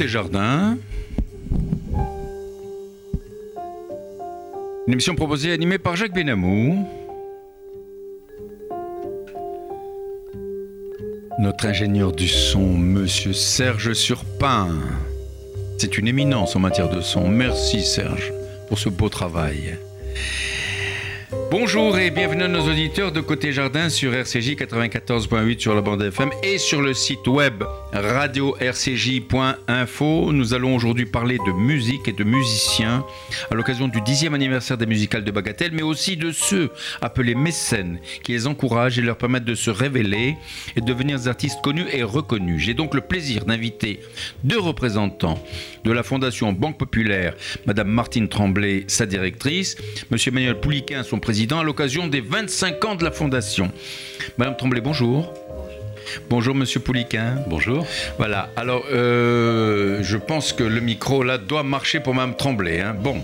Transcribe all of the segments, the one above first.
Côté jardin. Une émission proposée et animée par Jacques Benamou. Notre ingénieur du son, monsieur Serge Surpin. C'est une éminence en matière de son. Merci Serge pour ce beau travail. Bonjour et bienvenue à nos auditeurs de Côté Jardin sur RCJ 94.8 sur la bande FM et sur le site web radio-rcj.info. Nous allons aujourd'hui parler de musique et de musiciens à l'occasion du dixième anniversaire des musicales de Bagatelle, mais aussi de ceux appelés mécènes qui les encouragent et leur permettent de se révéler et de devenir des artistes connus et reconnus. J'ai donc le plaisir d'inviter deux représentants de la Fondation Banque Populaire, Madame Martine Tremblay, sa directrice, Monsieur Emmanuel Pouliquin, son président à l'occasion des 25 ans de la Fondation. Madame Tremblay, bonjour. Bonjour Monsieur Pouliquin. Bonjour. Voilà, alors euh, je pense que le micro là doit marcher pour Madame Tremblay. Hein. Bon.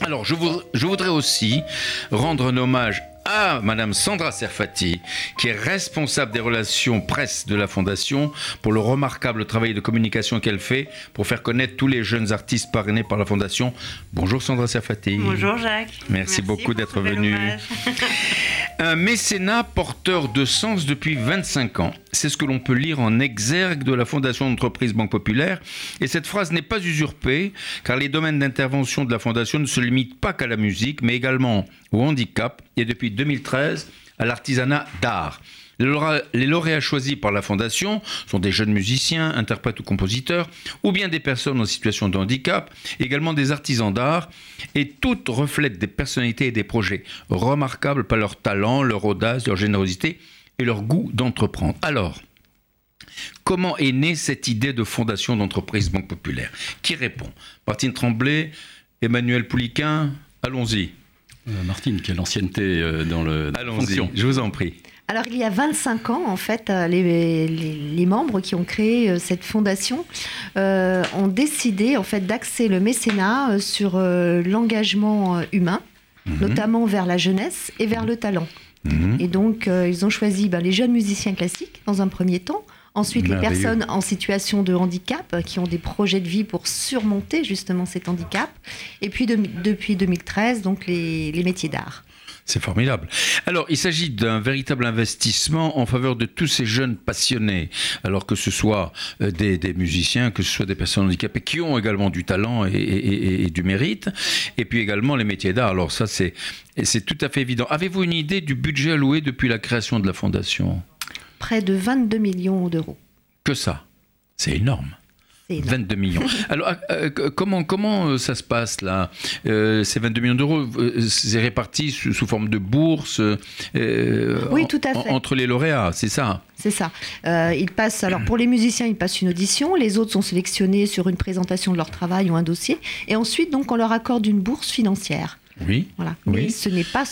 Alors je, je voudrais aussi rendre un hommage à Madame Sandra Serfati, qui est responsable des relations presse de la Fondation, pour le remarquable travail de communication qu'elle fait pour faire connaître tous les jeunes artistes parrainés par la Fondation. Bonjour Sandra Serfati. Bonjour Jacques. Merci, beaucoup d'être venu. Un mécénat porteur de sens depuis 25 ans. C'est ce que l'on peut lire en exergue de la Fondation d'entreprise Banque Populaire. Et cette phrase n'est pas usurpée, car les domaines d'intervention de la Fondation ne se limitent pas qu'à la musique, mais également au handicap et depuis 2013 à l'artisanat d'art. Les lauréats choisis par la Fondation sont des jeunes musiciens, interprètes ou compositeurs, ou bien des personnes en situation de handicap, également des artisans d'art, et toutes reflètent des personnalités et des projets remarquables par leur talent, leur audace, leur générosité et leur goût d'entreprendre. Alors, comment est née cette idée de fondation d'entreprise Banque Populaire? Qui répond? Martine Tremblay, Emmanuel Pouliquin Allons-y. Euh, Martine, quelle ancienneté euh, dans le fonction. Je vous en prie. Alors il y a 25 ans, en fait, euh, les, membres qui ont créé cette fondation ont décidé en fait d'axer le mécénat sur l'engagement humain, mhm. notamment vers la jeunesse et vers le talent. Mhm. Et donc ils ont choisi ben, les jeunes musiciens classiques dans un premier temps, Ensuite, les personnes en situation de handicap euh, qui ont des projets de vie pour surmonter justement cet handicap. Et puis depuis 2013, donc les, métiers d'art. C'est formidable. Alors, il s'agit d'un véritable investissement en faveur de tous ces jeunes passionnés, alors que ce soit euh, des, musiciens, que ce soit des personnes handicapées qui ont également du talent et, du mérite, et puis également les métiers d'art. Alors ça, c'est tout à fait évident. Avez-vous une idée du budget alloué depuis la création de la fondation? Près de 22 millions d'euros. Que ça? C'est énorme. 22 millions. Alors, euh, euh, comment, comment euh, ça se passe là? Ces 22 millions d'euros, c'est réparti sous, forme de bourse Oui, tout à fait. entre les lauréats, c'est ça? C'est ça. ils passent, alors pour les musiciens, ils passent une audition, les autres sont sélectionnés sur une présentation de leur travail ou un dossier, et ensuite, donc, on leur accorde une bourse financière. Oui. Voilà. Mais ce n'est pas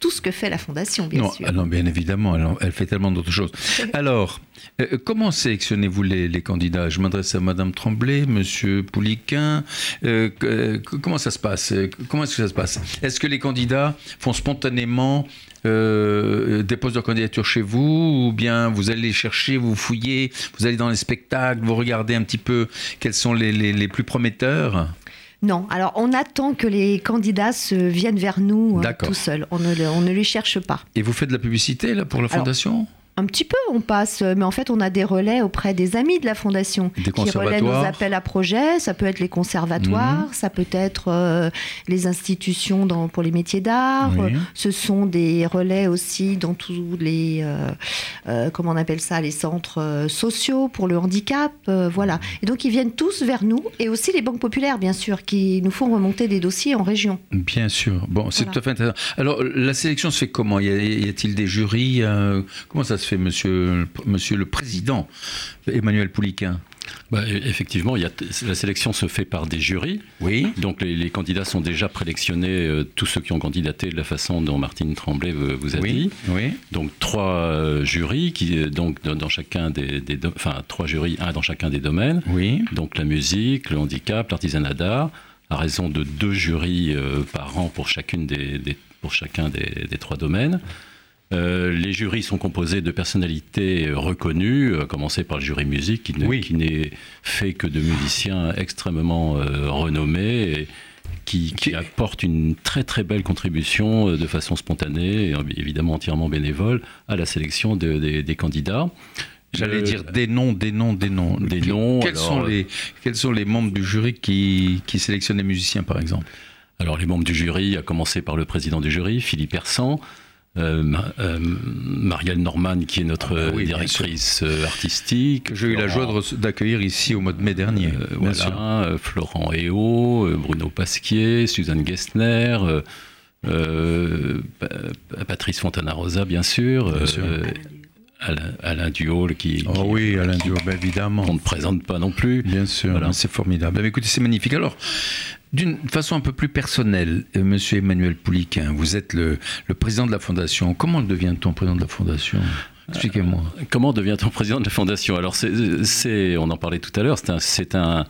tout ce que fait la Fondation, bien non, sûr. Ah non, bien évidemment, elle, fait tellement d'autres choses. Alors, euh, comment sélectionnez-vous les, candidats? Je m'adresse à Madame Tremblay, Monsieur Pouliquin. Euh, euh, comment ça se passe? Comment est-ce que ça se passe? Est-ce que les candidats font spontanément déposent leur candidature chez vous ou bien vous allez les chercher, vous fouillez, vous allez dans les spectacles, vous regardez un petit peu quels sont les, les plus prometteurs? Non, alors on attend que les candidats se viennent vers nous euh, tout seuls. On ne, on ne les cherche pas. Et vous faites de la publicité là, pour la fondation? Un petit peu, on passe, mais en fait, on a des relais auprès des amis de la Fondation qui relaient nos appels à projets. Ça peut être les conservatoires, mhm. ça peut être euh, les institutions dans, pour les métiers d'art. Ce sont des relais aussi dans tous les, euh, euh, comment on appelle ça, les centres sociaux pour le handicap. voilà. Et donc, ils viennent tous vers nous et aussi les banques populaires, bien sûr, qui nous font remonter des dossiers en région. Bien sûr. Bon, c'est tout à fait intéressant. Alors, la sélection se fait comment? Y a-t-il des jurys? Comment ça se fait, monsieur, monsieur le Président, Emmanuel Pouliquin bah, e, effectivement, il y a la sélection se fait par des jurys. Oui. Donc les, candidats sont déjà prélectionnés, euh, tous ceux qui ont candidaté de la façon dont Martine Tremblay vous a dit. Oui. Donc trois euh, jurys, qui, euh, donc dans, chacun des, enfin trois jurys, un dans chacun des domaines. Oui. Donc la musique, le handicap, l'artisanat d'art, à raison de deux jurys par an pour chacune des, pour chacun des, trois domaines. Les jurys sont composés de personnalités reconnues, à commencer par le jury musique, qui, n'est fait que de musiciens extrêmement renommés. Et, qui, apporte une très très belle contribution de façon spontanée et évidemment entièrement bénévole à la sélection des candidats. J'allais dire des noms, des noms, des noms. Des noms. Quels, sont les, quels sont les membres du jury qui, qui sélectionnent les musiciens, par exemple? Alors, les membres du jury, à commencer par le président du jury, Philippe Hersan, euh, euh, Marielle Norman, qui est notre ah directrice euh, artistique. J'ai eu la joie d'accueillir ici au mois de mai dernier. voilà, Florent Eo, Bruno Pasquier, Suzanne Gessner, Patrice Fontana-Rosa, bien sûr. Bien sûr. Alain, Alain Duhol qui, oh oui, Alain Duhol, bah, évidemment. On ne présente pas non plus. Bien sûr, c'est formidable. Bah, écoutez, c'est magnifique. Alors, d'une façon un peu plus personnelle, euh, Monsieur Emmanuel Pouliquin, vous êtes le, président de la Fondation. Comment devient-on président de la Fondation? Expliquez-moi. Euh, comment devient-on président de la Fondation? Alors, c'est, on en parlait tout à l'heure, c'est un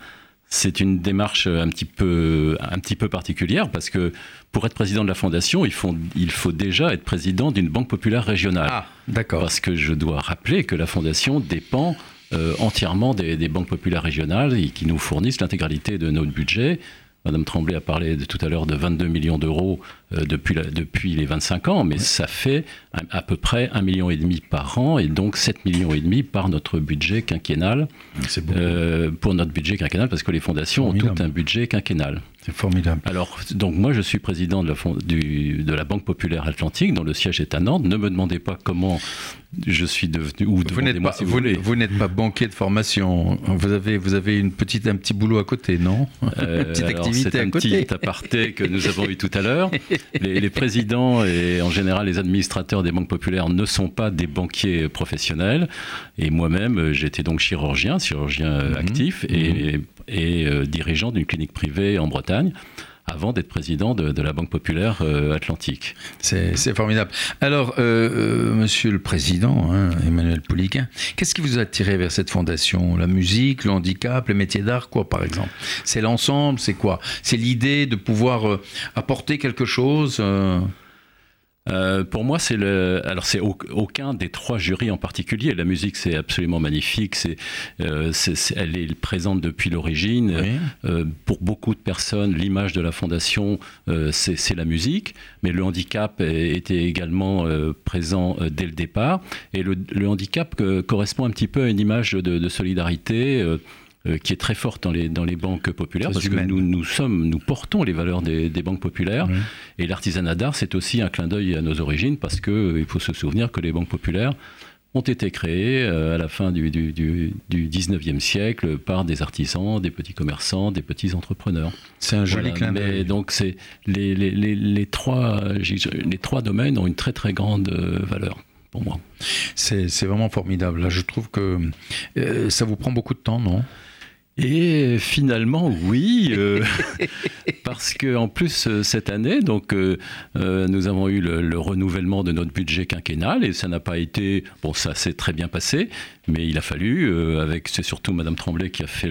c'est une démarche un petit, peu, un petit peu particulière parce que pour être président de la fondation, il faut, il faut déjà être président d'une banque populaire régionale. Ah, d'accord. Parce que je dois rappeler que la fondation dépend euh, entièrement des, des, banques populaires régionales et qui nous fournissent l'intégralité de notre budget. Madame Tremblay a parlé de, tout à l'heure de 22 millions d'euros euh, depuis, depuis les 25 ans, mais ça fait à, peu près 1,5 million et demi par an et donc 7 millions et demi par notre budget quinquennal. Euh, pour notre budget quinquennal, parce que les fondations ont tout un budget quinquennal. C'est formidable. Alors, donc moi, je suis président de la, du, de la Banque Populaire Atlantique, dont le siège est à Nantes. Ne me demandez pas comment je suis devenu. Ou vous n'êtes pas, vous, n'êtes pas banquier de formation. Vous avez, vous avez une petite, un petit boulot à côté, non? Euh, Petite activité C'est un petit aparté que nous avons eu tout à l'heure. Les, les, présidents et en général les administrateurs des banques populaires ne sont pas des banquiers professionnels. Et moi-même, j'étais donc chirurgien, chirurgien mhm. actif et, mhm. et euh, dirigeant d'une clinique privée en Bretagne avant d'être président de, la Banque Populaire euh, Atlantique. C'est formidable. Alors, euh, Monsieur le Président, hein, Emmanuel Pouliquin, qu'est-ce qui vous a attiré vers cette fondation? La musique, le handicap, les métiers d'art, quoi par exemple? C'est l'ensemble, c'est quoi? C'est l'idée de pouvoir apporter quelque chose euh, pour moi, c'est le. Alors, c'est aucun des trois jurys en particulier. La musique, c'est absolument magnifique. C'est, euh, elle est présente depuis l'origine. Euh, pour beaucoup de personnes, l'image de la fondation, c'est la musique. Mais le handicap était également présent dès le départ. Et le, handicap correspond un petit peu à une image de, de solidarité euh, qui est très forte dans les, dans les banques populaires, parce que nous, nous, sommes, nous portons les valeurs des, des banques populaires. Et l'artisanat d'art, c'est aussi un clin d'œil à nos origines, parce qu'il euh, faut se souvenir que les banques populaires ont été créées euh, à la fin du, du, du, 19e siècle par des artisans, des petits commerçants, des petits entrepreneurs. C'est un joli clin d'œil. Donc c'est les, les, les, les, trois, les trois domaines ont une très très grande valeur pour moi. C'est vraiment formidable. Là, je trouve que ça vous prend beaucoup de temps, non? Et finalement, oui, euh, parce que en plus euh, cette année, donc euh, nous avons eu le, renouvellement de notre budget quinquennal et ça n'a pas été bon, ça s'est très bien passé, mais il a fallu, avec c'est surtout Madame Tremblay qui a fait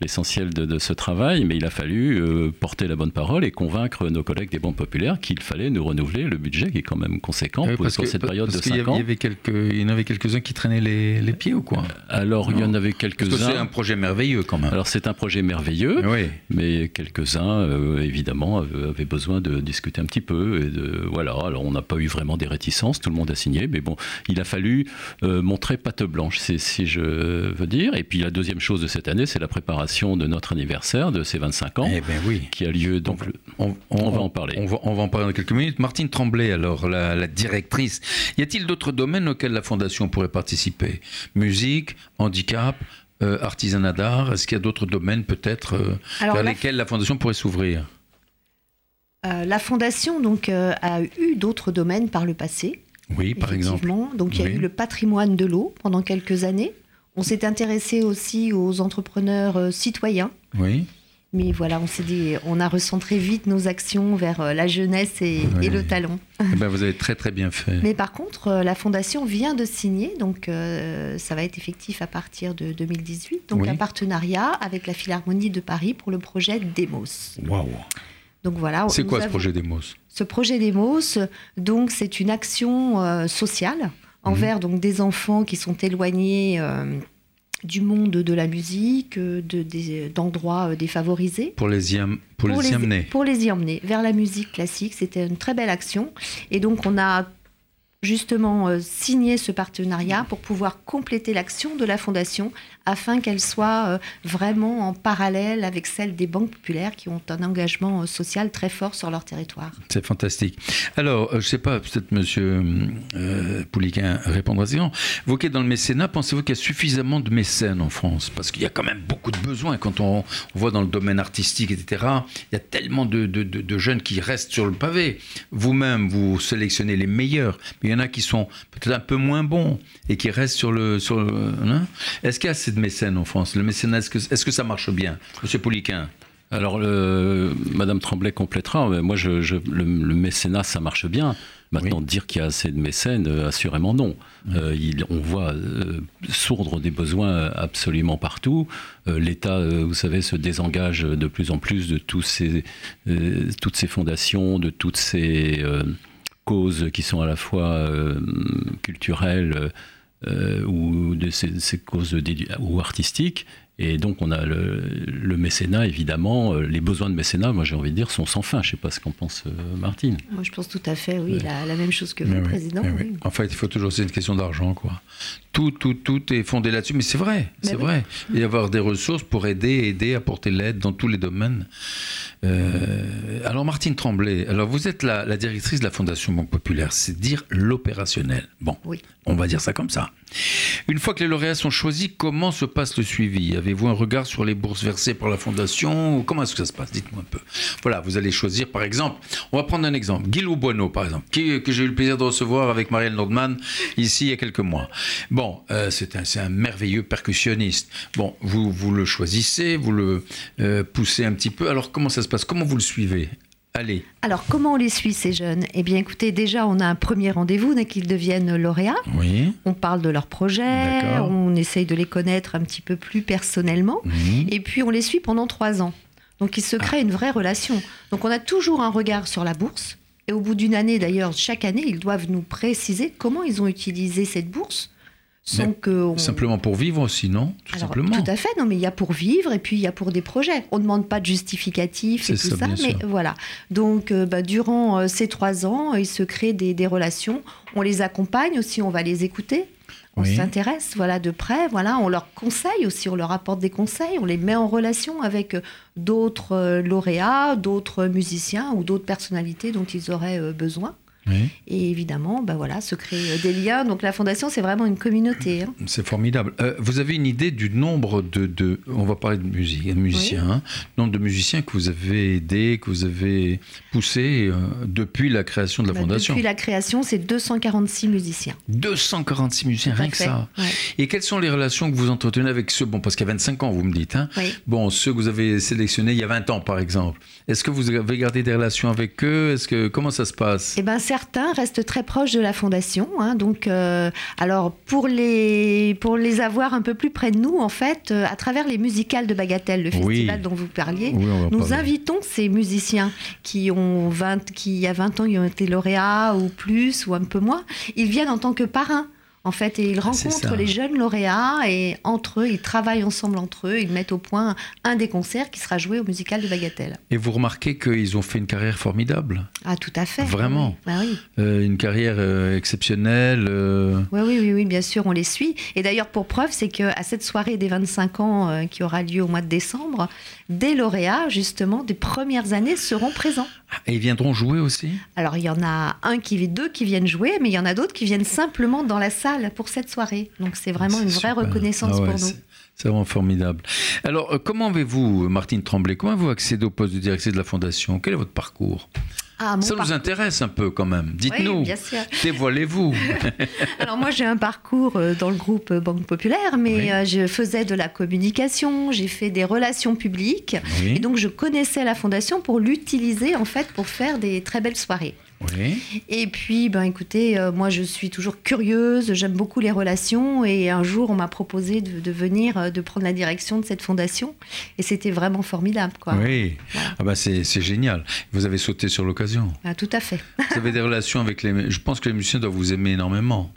l'essentiel de, ce travail, mais il a fallu porter la bonne parole et convaincre nos collègues des banques populaires qu'il fallait nous renouveler le budget qui est quand même conséquent pour, cette période de 5 ans. Il y avait quelques, il y en avait quelques-uns qui traînaient les, les pieds ou quoi? Alors il y en avait quelques-uns. C'est un projet merveilleux alors c'est un projet merveilleux, mais quelques-uns, euh, évidemment, avaient besoin de discuter un petit peu. Et de, voilà, alors on n'a pas eu vraiment des réticences, tout le monde a signé, mais bon, il a fallu euh, montrer patte blanche, si je veux dire. Et puis la deuxième chose de cette année, c'est la préparation de notre anniversaire, de ces 25 ans, eh ben oui. qui a lieu, donc on, va en parler. On va, on va, en parler dans quelques minutes. Martine Tremblay, alors, la, la directrice, y a-t-il d'autres domaines auxquels la Fondation pourrait participer? Musique, handicap euh, artisanat d'art Est-ce qu'il y a d'autres domaines peut-être euh, vers lesquels la Fondation pourrait s'ouvrir? Euh, La Fondation donc, a eu d'autres domaines par le passé. Oui, par exemple. Donc il y a eu le patrimoine de l'eau pendant quelques années. On s'est intéressé aussi aux entrepreneurs citoyens. Oui. Mais voilà, on s'est dit, on a recentré vite nos actions vers euh, la jeunesse et, le talent. Eh ben, vous avez très très bien fait. Mais par contre, euh, la fondation vient de signer, donc euh, ça va être effectif à partir de 2018, donc un partenariat avec la Philharmonie de Paris pour le projet Demos. Waouh Donc voilà. C'est quoi ce projet Demos Ce projet Demos, donc c'est une action sociale envers mhm. donc des enfants qui sont éloignés du monde de la musique, d'endroits euh, défavorisés. Pour les y, pour, les, y amener. Pour les y emmener vers la musique classique. C'était une très belle action. Et donc, on a justement euh, signé ce partenariat pour pouvoir compléter l'action de la Fondation afin qu'elle soit euh, vraiment en parallèle avec celle des banques populaires qui ont un engagement euh, social très fort sur leur territoire. C'est fantastique. Alors, je ne sais pas, peut-être Monsieur Pouliquin répondra à Vous qui êtes dans le mécénat, pensez-vous qu'il y a suffisamment de mécènes en France? Parce qu'il y a quand même beaucoup de besoins. Quand on, voit dans le domaine artistique, etc., il y a tellement de, jeunes qui restent sur le pavé. Vous-même, vous sélectionnez les meilleurs, il y en a qui sont peut-être un peu moins bons et qui restent sur le. Sur hein est-ce qu'il y a assez de mécènes en France? Le mécénat, est-ce que, est que ça marche bien Monsieur Pouliquin? Alors, Madame Tremblay complétera. Mais moi, je, le, mécénat, ça marche bien. Maintenant, dire qu'il y a assez de mécènes, euh, assurément non. Euh, il, on voit euh, sourdre des besoins absolument partout. L'État, vous savez, se désengage de plus en plus de tous ces, toutes ces fondations, de toutes ces causes qui sont à la fois euh, culturelles euh, ou de ces, causes ou artistiques. Et donc on a le, mécénat, évidemment, euh, les besoins de mécénat, moi j'ai envie de dire, sont sans fin. Je ne sais pas ce qu'en pense Martine. Moi je pense tout à fait, oui, la, même chose que vous, Président. En fait, il faut toujours, c'est une question d'argent, quoi. Tout, tout, tout est fondé là-dessus, mais c'est vrai, c'est vrai. Il y avoir des ressources pour aider, aider, apporter l'aide dans tous les domaines. Euh, alors Martine Tremblay, alors vous êtes la, directrice de la Fondation Banque Populaire, c'est dire l'opérationnel. Bon, oui. on va dire ça comme ça. Une fois que les lauréats sont choisis, comment se passe le suivi? Avez-vous un regard sur les bourses versées par la Fondation Comment est-ce que ça se passe? Dites-moi un peu. Voilà, vous allez choisir par exemple, on va prendre un exemple, Guillaume Boineau par exemple, qui, que j'ai eu le plaisir de recevoir avec Marielle Nordman ici il y a quelques mois. Bon, euh, c'est un, un, merveilleux percussionniste. Bon, vous, vous le choisissez, vous le euh, poussez un petit peu. Alors comment ça se passe? Comment vous le suivez? Allez. Alors, comment on les suit, ces jeunes? Eh bien, écoutez, déjà, on a un premier rendez-vous dès qu'ils deviennent lauréats. Oui. On parle de leurs projets, on essaye de les connaître un petit peu plus personnellement. Et puis, on les suit pendant trois ans. Donc, il se crée une vraie relation. Donc, on a toujours un regard sur la bourse. Et au bout d'une année, d'ailleurs, chaque année, ils doivent nous préciser comment ils ont utilisé cette bourse Simplement pour vivre aussi, non tout, simplement. tout à fait, non, mais il y a pour vivre et puis il y a pour des projets. On ne demande pas de justificatif et tout ça, mais voilà. Donc, euh, bah, durant euh, ces trois ans, il se crée des, relations. On les accompagne aussi, on va les écouter. On s'intéresse, voilà, de près, voilà, on leur conseille aussi, on leur apporte des conseils, on les met en relation avec euh, d'autres lauréats, d'autres musiciens ou d'autres personnalités dont ils auraient besoin. Et évidemment, bah voilà, se créer euh, des liens. Donc la fondation, c'est vraiment une communauté. Hein. C'est formidable. Euh, vous avez une idée du nombre de, on va parler de musique, musiciens, hein. nombre de musiciens que vous avez aidés, que vous avez poussés euh, depuis la création de la bah, fondation? Depuis la création, c'est 246 musiciens. 246 musiciens, rien que ça. Et quelles sont les relations que vous entretenez avec ceux, bon, parce qu'il y a 25 ans, vous me dites, hein, bon, ceux que vous avez sélectionnés il y a 20 ans, par exemple. Est-ce que vous avez gardé des relations avec eux? Est-ce que comment ça se passe? Eh ben, certains restent très proches de la fondation. Hein. donc, euh, alors pour les pour les avoir un peu plus près de nous, en fait, euh, à travers les musicales de Bagatelle, le festival dont vous parliez, nous invitons ces musiciens qui ont 20, qui il y a 20 ans, ils ont été lauréats ou plus ou un peu moins. Ils viennent en tant que parrains en fait, et ils ah, rencontrent les jeunes lauréats et entre eux, ils travaillent ensemble entre eux, ils mettent au point un des concerts qui sera joué au musical de Bagatelle. Et vous remarquez qu'ils ont fait une carrière formidable Ah, tout à fait. Vraiment oui. Bah oui. Euh, une carrière euh, exceptionnelle. Euh. Oui, oui, oui, oui, bien sûr, on les suit. Et d'ailleurs, pour preuve, c'est qu'à cette soirée des 25 ans qui aura lieu au mois de décembre, des lauréats, justement, des premières années seront présents. Et ils viendront jouer aussi? Alors, il y en a un qui, deux qui viennent jouer, mais il y en a d'autres qui viennent simplement dans la salle pour cette soirée. Donc, c'est vraiment une vraie reconnaissance ah pour nous. C'est vraiment formidable. Alors, euh, comment avez-vous, Martine Tremblay, comment avez-vous accédé au poste de directrice de la Fondation? Quel est votre parcours? Ah, ça nous intéresse un peu quand même. Dites-nous, dévoilez-vous. Alors moi j'ai un parcours euh, dans le groupe Banque Populaire, mais euh, je faisais de la communication, j'ai fait des relations publiques, et donc je connaissais la fondation pour l'utiliser en fait pour faire des très belles soirées. Oui. Et puis, ben, écoutez, euh, moi, je suis toujours curieuse, j'aime beaucoup les relations. Et un jour, on m'a proposé de, venir, euh, de prendre la direction de cette fondation. Et c'était vraiment formidable. Quoi. Oui, ah bah c'est génial. Vous avez sauté sur l'occasion. Ah, tout à fait. Vous avez des relations avec les... Je pense que les musiciens doivent vous aimer énormément.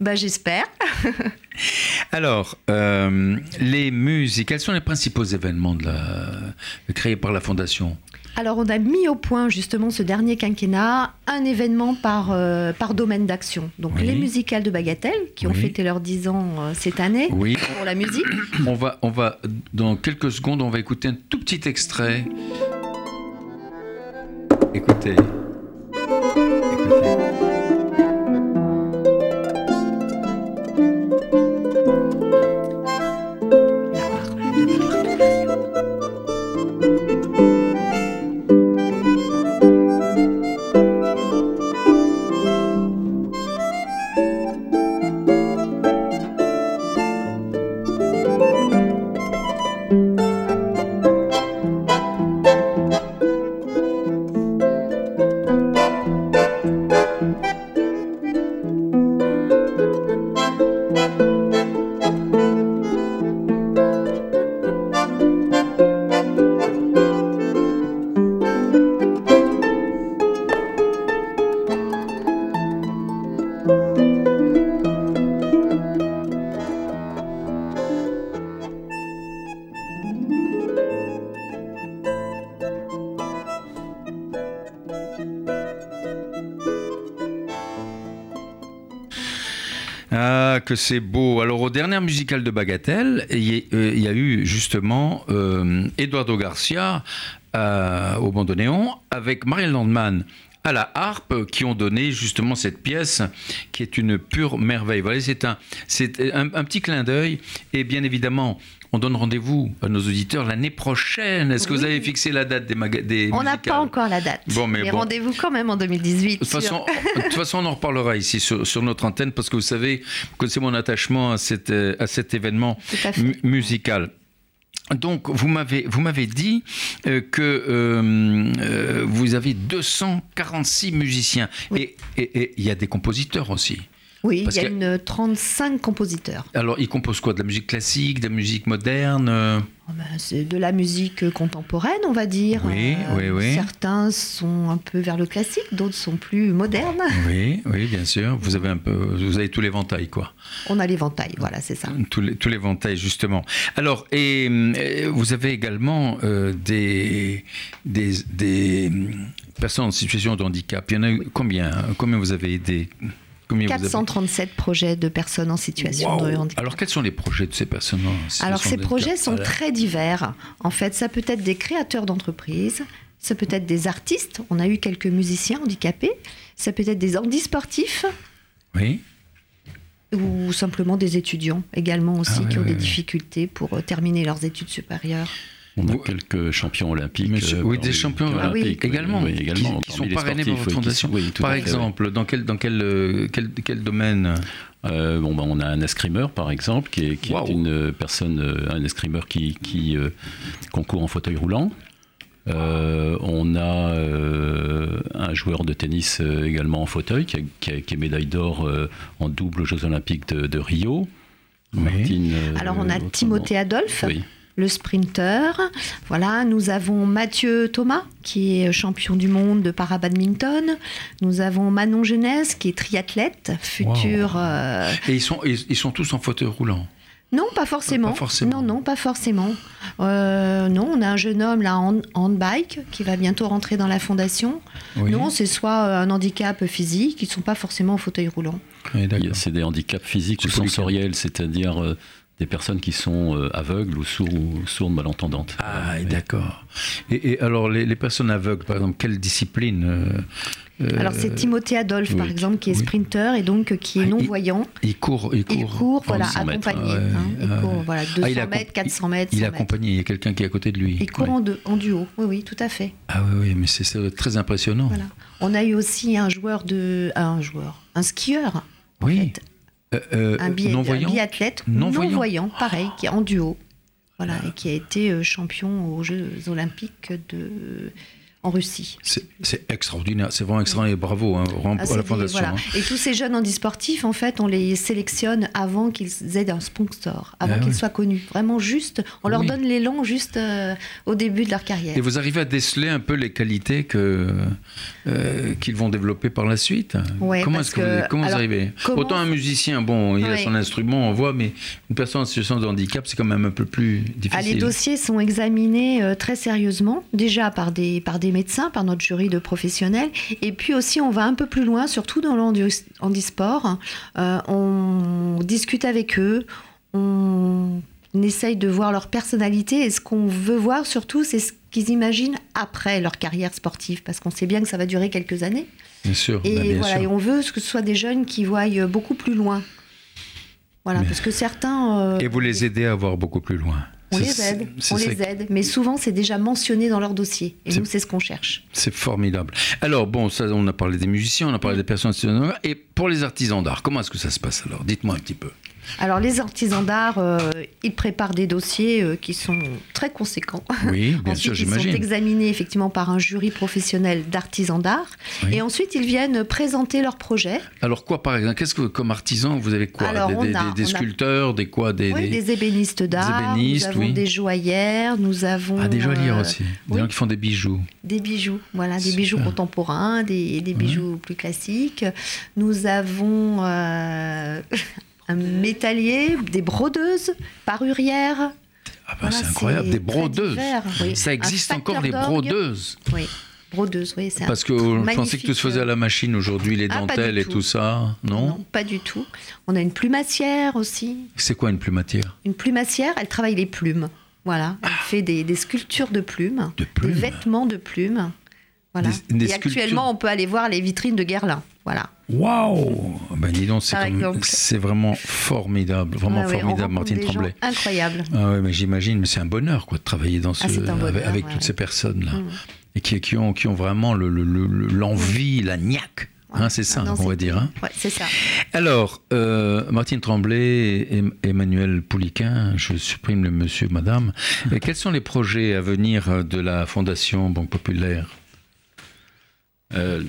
Bah, J'espère. Alors, euh, les musiques, quels sont les principaux événements de la... créés par la Fondation? Alors, on a mis au point justement ce dernier quinquennat un événement par, euh, par domaine d'action. Donc, les musicales de Bagatelle, qui ont fêté leurs 10 ans euh, cette année oui. pour la musique. On va, on va, dans quelques secondes, on va écouter un tout petit extrait. Écoutez. Que c'est beau. Alors, aux dernières musicales de Bagatelle, il y, a eu justement euh, Eduardo Garcia euh, au bandoneon avec Marielle Landman à la harpe qui ont donné justement cette pièce qui est une pure merveille. Voilà, c'est un, c'est un, petit clin d'œil et bien évidemment on donne rendez-vous à nos auditeurs l'année prochaine. Est-ce que vous avez fixé la date des, des On n'a pas encore la date. Bon, mais, rendez-vous quand même en 2018. De toute, façon, de toute façon, on en reparlera ici sur, sur, notre antenne parce que vous savez, vous connaissez mon attachement à, cette, à cet événement musical. Donc, vous m'avez, vous m'avez dit euh, que euh, euh, vous avez 246 musiciens. Et il y a des compositeurs aussi. Oui, il y a une 35 compositeurs. Alors, ils composent quoi? De la musique classique, de la musique moderne oh ben, C'est de la musique contemporaine, on va dire. Oui, oui, oui. Certains sont un peu vers le classique, d'autres sont plus modernes. Oui, oui, bien sûr. Vous avez un peu, vous avez tous les ventails, quoi. On a les ventails, voilà, c'est ça. Tous les, tous les ventails, justement. Alors, et, euh, vous avez également euh, des, des, des personnes en situation de handicap. Il y en a combien? Combien vous avez aidé 437 projets de personnes en situation de handicap. Alors quels sont les projets de ces personnes Alors ces projets sont très divers. En fait, ça peut être des créateurs d'entreprises, ça peut être des artistes. On a eu quelques musiciens handicapés. Ça peut être des handisportifs. Oui. Ou simplement des étudiants également aussi ah qui ont des difficultés pour euh, terminer leurs études supérieures. On a quelques champions olympiques. Euh, oui, des champions olympiques également, également, qui, sont parrainés par votre fondation. par exemple, dans, quel, dans quel, euh, quel, quel domaine euh, bon, bah, on a un escrimeur, par exemple, qui est, qui est une personne, un escrimeur qui, qui concourt en fauteuil roulant. on a un joueur de tennis également en fauteuil qui, qui, est médaille d'or en double aux Jeux Olympiques de, Rio. Martine, Alors on a Timothée Adolphe. Oui le sprinter. Voilà, nous avons Mathieu Thomas, qui est champion du monde de para-badminton. Nous avons Manon Genèse, qui est triathlète, futur. Euh, Et ils sont, ils, sont tous en fauteuil roulant non, pas forcément. Non, non, pas forcément. Euh, non, on a un jeune homme là en handbike qui va bientôt rentrer dans la fondation. Non, c'est soit un handicap physique, ils ne sont pas forcément en fauteuil roulant. c'est des handicaps physiques ou sensoriels, c'est-à-dire euh, des personnes qui sont euh, aveugles ou, sourds, ou sourdes malentendantes. Ah, d'accord. Et, alors, les, personnes aveugles, par exemple, quelle discipline euh, euh, alors c'est Timothée Adolphe par exemple qui est sprinter et donc qui est ah, non-voyant. Il, court, il court. Il court, voilà, accompagné. Hein. il court, voilà, 200 ah, mètres, 400 mètres. Il est accompagné, il y a quelqu'un qui est à côté de lui. Il court en, en, duo, oui, oui, tout à fait. Ah oui, oui, mais c'est très impressionnant. Voilà. On a eu aussi un joueur de, un joueur, un skieur. Oui. Euh, un, biathlète non-voyant, pareil, qui est en duo. Voilà, et qui a été euh, champion aux Jeux Olympiques de. En Russie. C'est extraordinaire, c'est vraiment extraordinaire, bravo hein, ah, à la Fondation. Hein. Et tous ces jeunes handisportifs, en fait, on les sélectionne avant qu'ils aient un sponsor, avant ah qu'ils soient connus. Vraiment juste, on leur donne l'élan juste euh, au début de leur carrière. Et vous arrivez à déceler un peu les qualités que, euh, qu'ils vont développer par la suite? Comment est-ce que, vous, comment vous arrivez? Autant un musicien, bon, il a son instrument, on voit, mais une personne en situation de handicap, c'est quand même un peu plus difficile. Ah, les dossiers sont examinés euh, très sérieusement, déjà par des, par des médecins, par notre jury de professionnels. Et puis aussi, on va un peu plus loin, surtout dans l'handisport. Euh, on discute avec eux, on essaye de voir leur personnalité. Et ce qu'on veut voir surtout, c'est ce qu'ils imaginent après leur carrière sportive, parce qu'on sait bien que ça va durer quelques années. Bien sûr. Et, bah, voilà, et on veut que ce soit des jeunes qui voient beaucoup plus loin. Voilà, parce que certains. Euh, et vous les aidez à voir beaucoup plus loin. On les aide, on les aide, mais souvent c'est déjà mentionné dans leur dossier. Et nous, c'est ce qu'on cherche. C'est formidable. Alors bon, ça, on a parlé des musiciens, on a parlé des personnes. Et pour les artisans d'art, comment est-ce que ça se passe alors? Dites-moi un petit peu. Alors les artisans d'art, euh, ils préparent des dossiers euh, qui sont très conséquents. Oui, bien sûr, j'imagine. Ils sont examinés effectivement par un jury professionnel d'artisans d'art. Et ensuite, ils viennent présenter leur projet. Alors quoi, par exemple Qu'est-ce que comme artisans, vous avez quoi? Des, sculpteurs, des quoi? Des, des, ébénistes d'art. Nous avons des joaillères. Nous avons ah des joaillières euh, aussi. Des gens qui font des bijoux. Des bijoux, voilà, des bijoux contemporains, des, bijoux plus classiques. Nous avons un métallier, des brodeuses, parurières. Ah ben c'est incroyable, des brodeuses. Ça existe encore les brodeuses. Oui. Brodeuses, oui, Parce que je pensais que tout se faisait à la machine aujourd'hui, les ah, dentelles et tout, ça, non, non pas du tout. On a une plumassière aussi. C'est quoi une plumassière? Une plumassière, elle travaille les plumes. Voilà, elle fait des, sculptures de plumes, de plumes, des vêtements de plumes. Voilà. et actuellement, on peut aller voir les vitrines de Guerlain. Voilà. Waouh Ben dis donc, c'est vraiment formidable, vraiment ah formidable, Martine Tremblay. Incroyable. Ah ouais, mais j'imagine, mais c'est un bonheur quoi de travailler dans ce, ah, avec, toutes ces personnes là, mm. et qui, qui, ont, qui ont vraiment l'envie, le, la niaque. Hein, c'est ça, on va dire. Hein. c'est ça. Alors, euh, Martine Tremblay et Emmanuel Pouliquin, je supprime le monsieur, madame. quels sont les projets à venir de la Fondation Banque Populaire? Euh,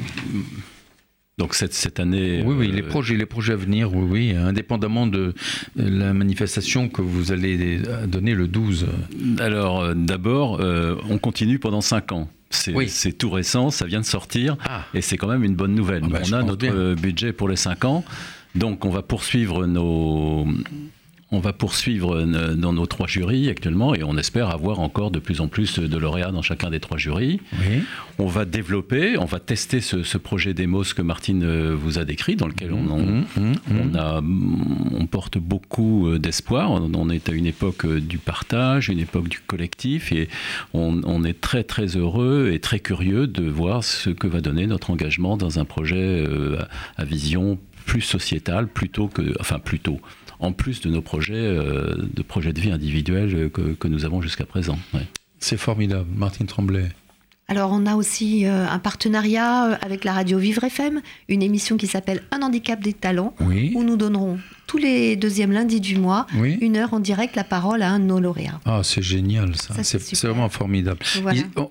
donc cette, cette année. Oui, oui, les euh, projets, les projets à venir, oui, oui, indépendamment de la manifestation que vous allez donner le 12. Alors euh, d'abord, euh, on continue pendant 5 ans. C'est tout récent, ça vient de sortir, ah. et c'est quand même une bonne nouvelle. Ah bah, on a notre budget pour les 5 ans, donc on va poursuivre nos, on va poursuivre dans nos trois jurys actuellement et on espère avoir encore de plus en plus de lauréats dans chacun des trois jurys. On va développer, on va tester ce, projet Demos que Martine euh, vous a décrit, dans lequel on, mmh, mmh, mmh, a, on porte beaucoup euh, d'espoir. On, est à une époque euh, du partage, une époque du collectif et on, est très très heureux et très curieux de voir ce que va donner notre engagement dans un projet à, à vision plus sociétale plutôt que, enfin plutôt en plus de nos projets, euh, de projets de vie individuels que, nous avons jusqu'à présent. C'est formidable, Martine Tremblay. Alors on a aussi euh, un partenariat euh, avec la radio Vivre FM, une émission qui s'appelle Un handicap des talents, où nous donnerons tous les deuxièmes lundis du mois, une heure en direct, la parole à un de nos lauréats. Ah, c'est génial ça, c'est vraiment formidable.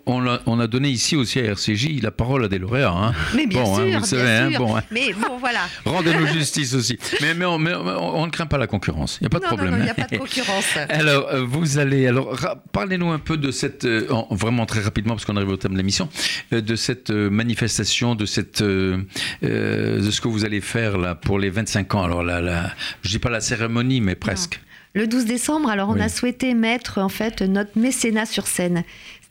on, a, donné ici aussi à RCJ la parole à des lauréats. Hein. Mais bien bon, hein, sûr, vous savez, hein, bon, Mais bon, voilà. Rendez-nous justice aussi. Mais, mais, on, ne craint pas la concurrence, il n'y a pas de problème. il n'y a pas de concurrence. alors, euh, vous allez, alors, parlez-nous un peu de cette, euh, vraiment très rapidement, parce qu'on arrive au thème de l'émission, euh, de cette manifestation, de, cette, de ce que vous allez faire là pour les 25 ans. Alors là, là je dis pas la cérémonie, mais presque. Le 12 décembre, alors on a souhaité mettre en fait notre mécénat sur scène.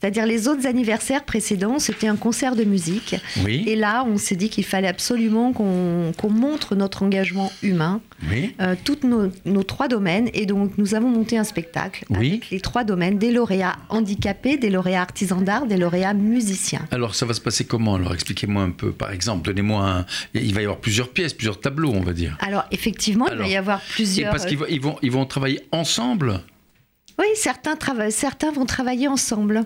C'est-à-dire les autres anniversaires précédents, c'était un concert de musique. Et là, on s'est dit qu'il fallait absolument qu'on montre notre engagement humain, oui. euh, tous nos, nos, trois domaines. Et donc, nous avons monté un spectacle avec les trois domaines, des lauréats handicapés, des lauréats artisans d'art, des lauréats musiciens. Alors, ça va se passer comment? Alors, expliquez-moi un peu, par exemple, donnez-moi un... Il va y avoir plusieurs pièces, plusieurs tableaux, on va dire. Alors, effectivement, il va y avoir plusieurs... parce qu'ils ils vont, ils vont travailler ensemble? Oui, certains, certains vont travailler ensemble.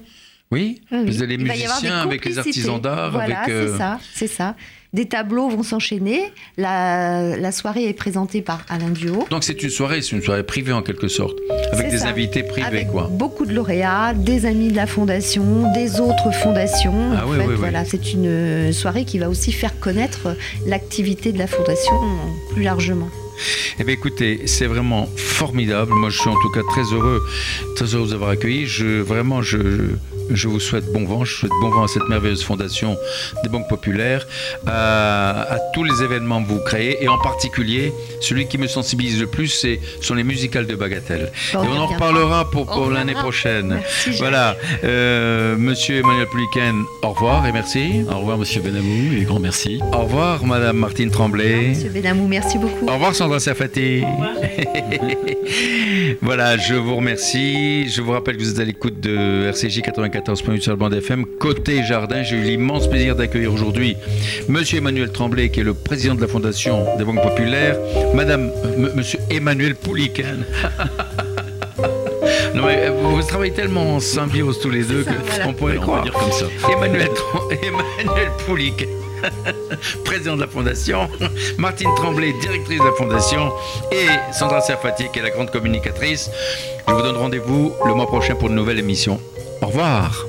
Oui, vous avez les musiciens avec les artisans d'art. Voilà, c'est euh, ça, c'est ça. des tableaux vont s'enchaîner. La, soirée est présentée par Alain Duo. Donc c'est une soirée, c'est une soirée privée en quelque sorte, avec des invités privés avec quoi. Beaucoup de lauréats, des amis de la fondation, des autres fondations. Ah oui, oui, voilà, c'est une soirée qui va aussi faire connaître l'activité de la fondation plus largement. Eh bien, écoutez, c'est vraiment formidable. Moi, je suis en tout cas très heureux, très heureux de vous avoir accueilli. Je, vraiment, je, je vous souhaite bon vent. Je souhaite bon vent à cette merveilleuse fondation des banques populaires, à, tous les événements que vous créez, et en particulier, celui qui me sensibilise le plus, c'est sont les musicales de Bagatelle. et on en reparlera pour, pour l'année prochaine. voilà. Euh, monsieur Emmanuel Pouliken, au revoir et merci. Au revoir, Monsieur Benamou, et grand merci. Au revoir, Madame Martine Tremblay. Monsieur Benamou, merci beaucoup. Au revoir, Sandra Safati. voilà, je vous remercie. Je vous rappelle que vous êtes à l'écoute de RCJ 84. 14.8 sur le bande FM. Côté jardin, j'ai eu l'immense plaisir d'accueillir aujourd'hui Monsieur Emmanuel Tremblay, qui est le président de la Fondation des banques populaires, Madame, euh, Monsieur Emmanuel Pouliken. Non mais euh, vous travaillez tellement en symbiose tous les deux qu'on pourrait croire. Dire comme ça. Emmanuel, Emmanuel Pouliken. président de la Fondation, Martine Tremblay, directrice de la Fondation, et Sandra Serfati, qui est la grande communicatrice. Je vous donne rendez-vous le mois prochain pour une nouvelle émission. Au revoir.